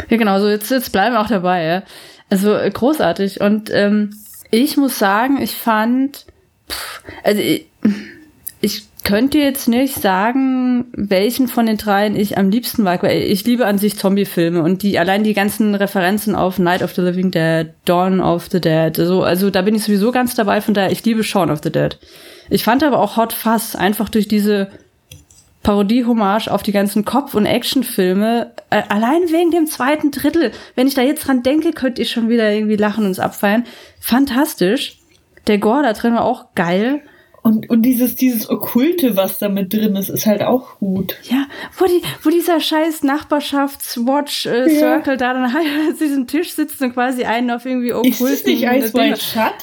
Ja, genau, so jetzt, jetzt bleiben wir auch dabei, ja. Also äh, großartig. Und ähm, ich muss sagen, ich fand, pff, also ich, ich könnte jetzt nicht sagen, welchen von den dreien ich am liebsten mag, weil ich liebe an sich Zombie-Filme und die allein die ganzen Referenzen auf Night of the Living Dead, Dawn of the Dead, so, also da bin ich sowieso ganz dabei, von daher ich liebe Shaun of the Dead. Ich fand aber auch Hot Fuzz einfach durch diese Parodie-Hommage auf die ganzen Kopf- und Actionfilme, äh, allein wegen dem zweiten Drittel, wenn ich da jetzt dran denke, könnte ich schon wieder irgendwie lachen und es abfeiern. Fantastisch. Der Gore da drin war auch geil. Und, und dieses, dieses Okkulte, was da mit drin ist, ist halt auch gut. Ja, wo, die, wo dieser scheiß Nachbarschafts-Watch-Circle äh, ja. da dann halt an diesem Tisch sitzt und quasi einen auf irgendwie okkulten... Ist das nicht Ice White Shut?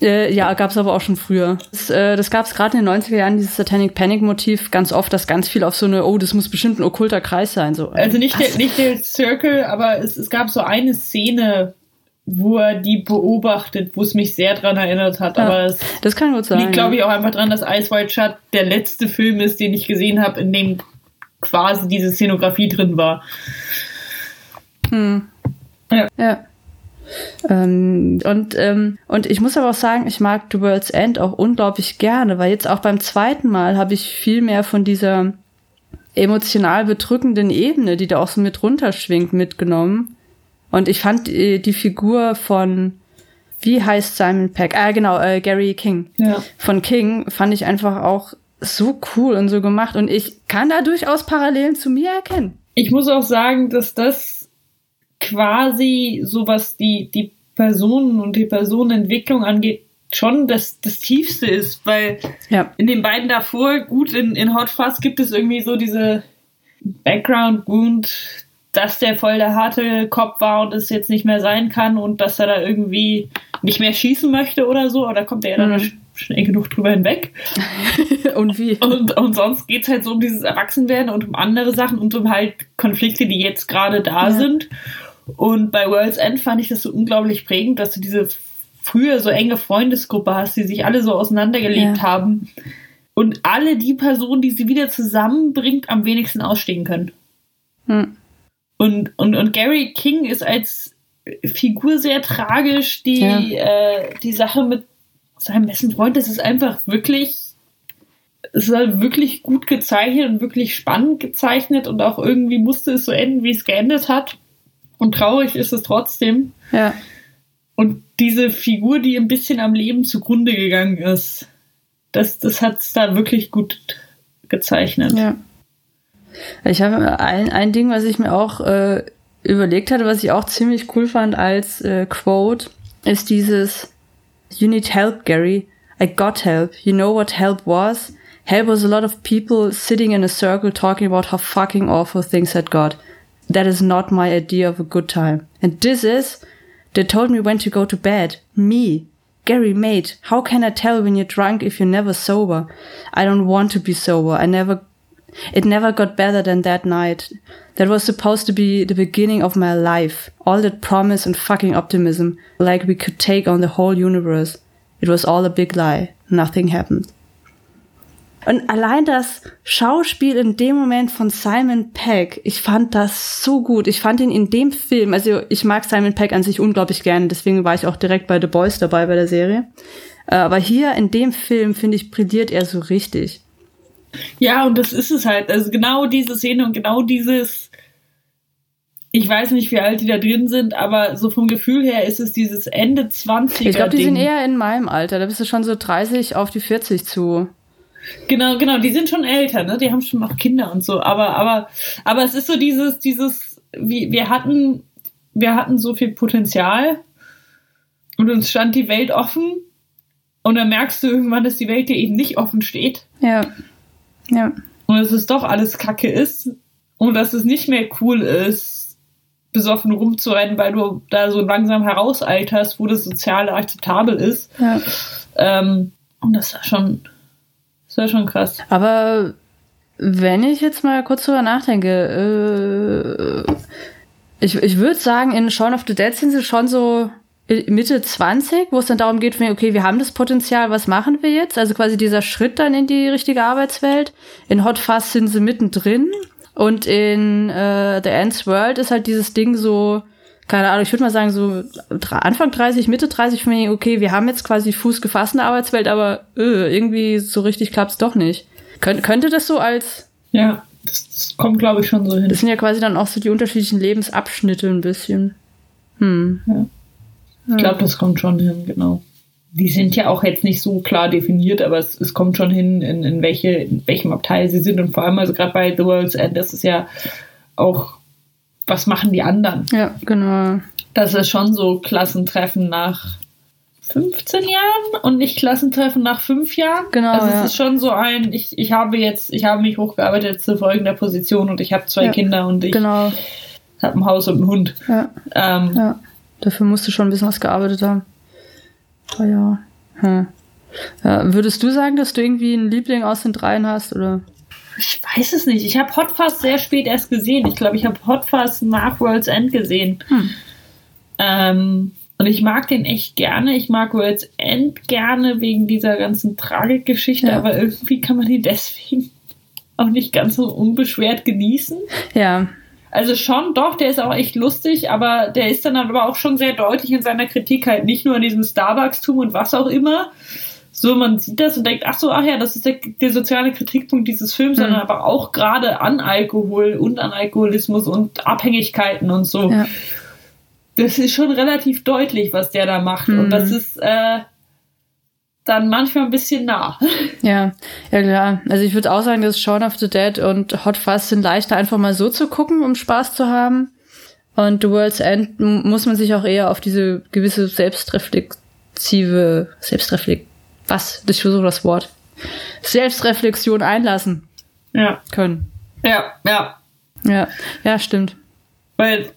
Äh, ja, gab's aber auch schon früher. Das, äh, das gab's gerade in den 90er Jahren, dieses Satanic Panic Motiv, ganz oft, dass ganz viel auf so eine, oh, das muss bestimmt ein okkulter Kreis sein. So. Also nicht der, nicht der Circle, aber es, es gab so eine Szene, wo er die beobachtet, wo es mich sehr dran erinnert hat. Ja, aber es das kann gut sein. Liegt, glaube ich, auch einfach dran, dass Ice White Shut der letzte Film ist, den ich gesehen habe, in dem quasi diese Szenografie drin war. Hm. Ja. ja. Ähm, und, ähm, und ich muss aber auch sagen, ich mag The World's End auch unglaublich gerne, weil jetzt auch beim zweiten Mal habe ich viel mehr von dieser emotional bedrückenden Ebene, die da auch so mit runterschwingt, mitgenommen Und ich fand die, die Figur von, wie heißt Simon Peck? Ah, genau, äh, Gary King. Ja. Von King fand ich einfach auch so cool und so gemacht. Und ich kann da durchaus Parallelen zu mir erkennen. Ich muss auch sagen, dass das quasi so was die, die Personen und die Personenentwicklung angeht, schon das, das Tiefste ist, weil Ja. in den beiden davor, gut, in, in Hot Fuzz gibt es irgendwie so diese Background Wound, dass der voll der harte Kopf war und es jetzt nicht mehr sein kann und dass er da irgendwie nicht mehr schießen möchte oder so, oder kommt er ja dann Mhm. sch- schnell genug drüber hinweg. und wie? Und, und sonst geht's halt so um dieses Erwachsenwerden und um andere Sachen und um halt Konflikte, die jetzt gerade da Ja. sind. Und bei World's End fand ich das so unglaublich prägend, dass du diese früher so enge Freundesgruppe hast, die sich alle so auseinandergelebt Ja. haben. Und alle die Personen, die sie wieder zusammenbringt, am wenigsten ausstehen können. Hm. Und, und, und Gary King ist als Figur sehr tragisch. Die, Ja. äh, die Sache mit seinem besten Freund, das ist einfach wirklich, es ist halt wirklich gut gezeichnet und wirklich spannend gezeichnet und auch irgendwie musste es so enden, wie es geendet hat. Und traurig ist es trotzdem. Ja. Und diese Figur, die ein bisschen am Leben zugrunde gegangen ist, das, das hat es da wirklich gut gezeichnet. Ja. Ich habe ein, ein Ding, was ich mir auch äh, überlegt hatte, was ich auch ziemlich cool fand als äh, Quote, ist dieses You need help, Gary. I got help. You know what help was? Help was a lot of people sitting in a circle talking about how fucking awful things had got. That is not my idea of a good time. And this is, they told me when to go to bed. Me. Gary, mate, how can I tell when you're drunk if you're never sober? I don't want to be sober. I never it never got better than that night. That was supposed to be the beginning of my life. All that promise and fucking optimism, like we could take on the whole universe. It was all a big lie. Nothing happened. Und allein das Schauspiel in dem Moment von Simon Peck, ich fand das so gut. Ich fand ihn in dem Film, also ich mag Simon Peck an sich unglaublich gerne, deswegen war ich auch direkt bei The Boys dabei bei der Serie. Äh, Aber hier in dem Film, finde ich, brilliert er so richtig. Ja, und das ist es halt. Also genau diese Szene und genau dieses. Ich weiß nicht, wie alt die da drin sind, aber so vom Gefühl her ist es dieses Ende 20er. Ich glaube, die Ding. sind eher in meinem Alter. Da bist du schon so 30 auf die 40 zu. Genau, genau, die sind schon älter, ne? Die haben schon noch Kinder und so. Aber, aber, aber es ist so dieses, dieses, wie, wir hatten, wir hatten so viel Potenzial und uns stand die Welt offen. Und dann merkst du irgendwann, dass die Welt dir eben nicht offen steht. Ja. Ja. und dass es doch alles Kacke ist und dass es nicht mehr cool ist, besoffen rumzurennen, weil du da so langsam herausalterst, wo das Soziale akzeptabel ist. ja. Ähm, und das war schon, das war schon krass. Aber wenn ich jetzt mal kurz drüber nachdenke, äh, ich, ich würde sagen, in Shaun of the Dead sind sie schon so Mitte 20, wo es dann darum geht, okay, wir haben das Potenzial, was machen wir jetzt? Also quasi dieser Schritt dann in die richtige Arbeitswelt. In Hot Fuzz sind sie mittendrin und in äh, The Ends World ist halt dieses Ding so, keine Ahnung, ich würde mal sagen, so Anfang 30, Mitte 30, für mich, okay, wir haben jetzt quasi Fuß gefasst in der Arbeitswelt, aber äh, irgendwie so richtig klappt's doch nicht. Könnt, könnte das so als, Ja, das, kommt, glaube ich, schon so hin. das sind ja quasi dann auch so die unterschiedlichen Lebensabschnitte ein bisschen. Hm. Ich glaube, das kommt schon hin, genau. Die sind ja auch jetzt nicht so klar definiert, aber es, es kommt schon hin, in, in, welche, in welchem Abteil sie sind. Und vor allem, also gerade bei The World's End, das ist ja auch, was machen die anderen? Ja, genau. Das ist schon so Klassentreffen nach 15 Jahren und nicht Klassentreffen nach 5 Jahren. Genau, Also ja. es ist schon so ein, ich, ich habe jetzt, ich habe mich hochgearbeitet zu folgender Position und ich habe zwei Ja, Kinder und ich Genau. habe ein Haus und einen Hund. Ja, Ähm, ja. Dafür musst du schon ein bisschen was gearbeitet haben. Aber ja. Hm. ja. Würdest du sagen, dass du irgendwie einen Liebling aus den dreien hast, oder? Ich weiß es nicht. Ich habe Hot Fuzz sehr spät erst gesehen. Ich glaube, ich habe Hot Fuzz nach World's End gesehen. Hm. Ähm, und ich mag den echt gerne. Ich mag World's End gerne wegen dieser ganzen Tragikgeschichte, Ja. aber irgendwie kann man ihn deswegen auch nicht ganz so unbeschwert genießen. Ja, Also schon, doch, der ist auch echt lustig, aber der ist dann aber auch schon sehr deutlich in seiner Kritik halt nicht nur an diesem Starbucks-Tum und was auch immer. So, man sieht das und denkt, ach so, ach ja, das ist der, der soziale Kritikpunkt dieses Films, Mhm. sondern aber auch gerade an Alkohol und an Alkoholismus und Abhängigkeiten und so. ja. das ist schon relativ deutlich, was der da macht. Und das Mhm. ist äh, dann manchmal ein bisschen nah. Ja, ja klar. Also ich würde auch sagen, dass Shaun of the Dead und Hot Fuzz sind leichter einfach mal so zu gucken, um Spaß zu haben. Und The World's End muss man sich auch eher auf diese gewisse selbstreflexive, selbstreflekt, was? Ich versuche das Wort. Selbstreflexion einlassen Ja, können. ja, ja. Ja, ja, stimmt. Weil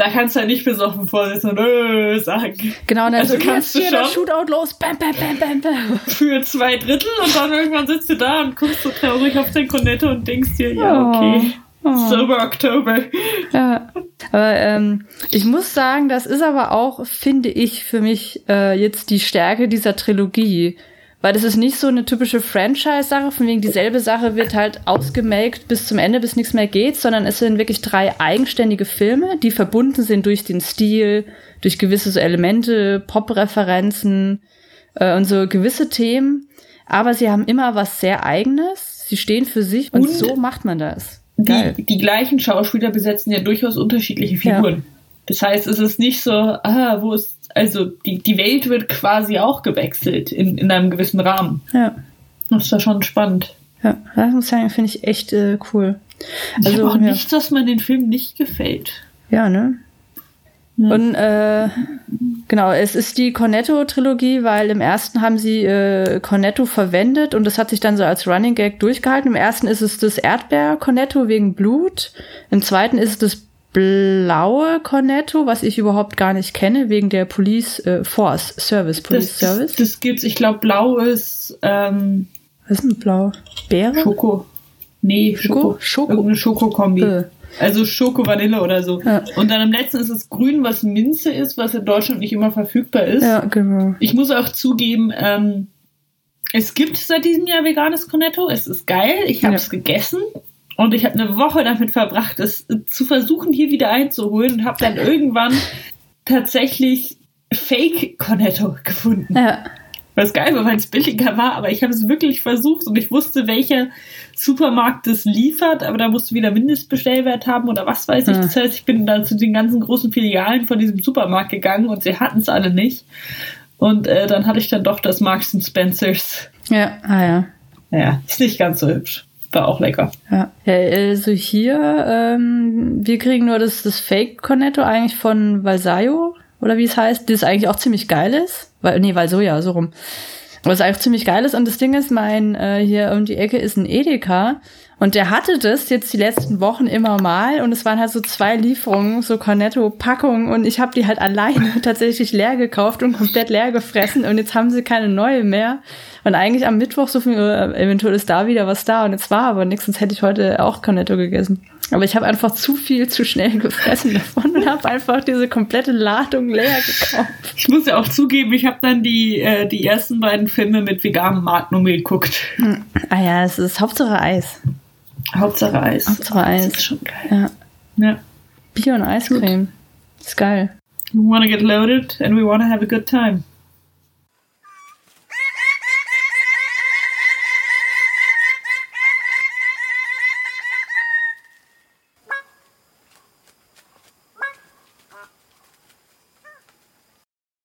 da kannst du ja nicht besoffen vorsitzen und äh, sagen. Genau, und dann Also so, kannst du geht der schon? Shootout los, bam, bam, bam, bam, bam. Für zwei Drittel und dann irgendwann sitzt du da und guckst so traurig auf dein Kornetto und denkst dir, ja, Oh. okay. Oh. Sober Oktober. Ja, aber ähm, ich muss sagen, das ist aber auch, finde ich, für mich äh, jetzt die Stärke dieser Trilogie. Weil das ist nicht so eine typische Franchise-Sache, von wegen dieselbe Sache wird halt ausgemelkt bis zum Ende, bis nichts mehr geht, sondern es sind wirklich drei eigenständige Filme, die verbunden sind durch den Stil, durch gewisse so Elemente, Pop-Referenzen äh, und so gewisse Themen. Aber sie haben immer was sehr Eigenes. Sie stehen für sich und, Und so macht man das. Geil. Die, die gleichen Schauspieler besetzen ja durchaus unterschiedliche Ja. Figuren. Das heißt, es ist nicht so, ah, wo ist, also die, die Welt wird quasi auch gewechselt in, in einem gewissen Rahmen. Ja. Das ist ja schon spannend. Ja, das muss ich sagen, finde ich echt äh, cool. ich Also, habe auch ja. nichts, was mir den Film nicht gefällt. Ja, ne? Ja. Und äh, genau, es ist die Cornetto-Trilogie, weil im ersten haben sie äh, Cornetto verwendet und das hat sich dann so als Running Gag durchgehalten. Im ersten ist es das Erdbeer-Cornetto wegen Blut. Im zweiten ist es das blaue Cornetto, was ich überhaupt gar nicht kenne, wegen der Police äh, Force Service. Police Das, Service. das gibt's, ich glaube, blau ist ähm, Was ist denn blau? Beere? Schoko. Nee, Schoko. Schoko? Schoko. Irgendeine Schokokombi. Äh. Also Schoko Vanille oder so. Ja. Und dann am letzten ist es grün, was Minze ist, was in Deutschland nicht immer verfügbar ist. Ja, genau. Ich muss auch zugeben, ähm, es gibt seit diesem Jahr veganes Cornetto. Es ist geil. Ich habe es Ja. gegessen und ich habe eine Woche damit verbracht, es zu versuchen, hier wieder einzuholen und habe dann irgendwann tatsächlich Fake Cornetto gefunden. Ja. Was geil war, weil es billiger war, aber ich habe es wirklich versucht und ich wusste, welcher Supermarkt es liefert, aber da musst du wieder Mindestbestellwert haben oder was weiß ich. Hm. Das heißt, ich bin dann zu den ganzen großen Filialen von diesem Supermarkt gegangen und sie hatten es alle nicht. Und äh, dann hatte ich dann doch das Marks Spencers. Ja, ah ja. Ja, ist nicht ganz so hübsch. War auch lecker. Ja, also hier, ähm, wir kriegen nur das, das Fake Cornetto eigentlich von Valsayo, oder wie es heißt, das eigentlich auch ziemlich geil ist. Weil, nee, Valsoja, so rum. Was eigentlich ziemlich geil ist. Und das Ding ist, mein, äh, hier um die Ecke ist ein Edeka. Und der hatte das jetzt die letzten Wochen immer mal. Und es waren halt so zwei Lieferungen, so Cornetto-Packungen. Und ich habe die halt alleine tatsächlich leer gekauft und komplett leer gefressen. Und jetzt haben sie keine neue mehr. Und eigentlich am Mittwoch so viel, äh, eventuell ist da wieder was da. Und jetzt war aber nichts, sonst hätte ich heute auch Cornetto gegessen. Aber ich habe einfach zu viel zu schnell gefressen davon und habe einfach diese komplette Ladung leer gekauft. Ich muss ja auch zugeben, ich habe dann die, äh, die ersten beiden Filme mit veganem Magnum geguckt. Ah ja, es ist Hauptsache Eis. Hauptsache Eis. Hauptsache Eis. Das ist schon geil. Ja. Ja. Bier und Eiscreme. Ist geil. We wanna get loaded and we wanna have a good time.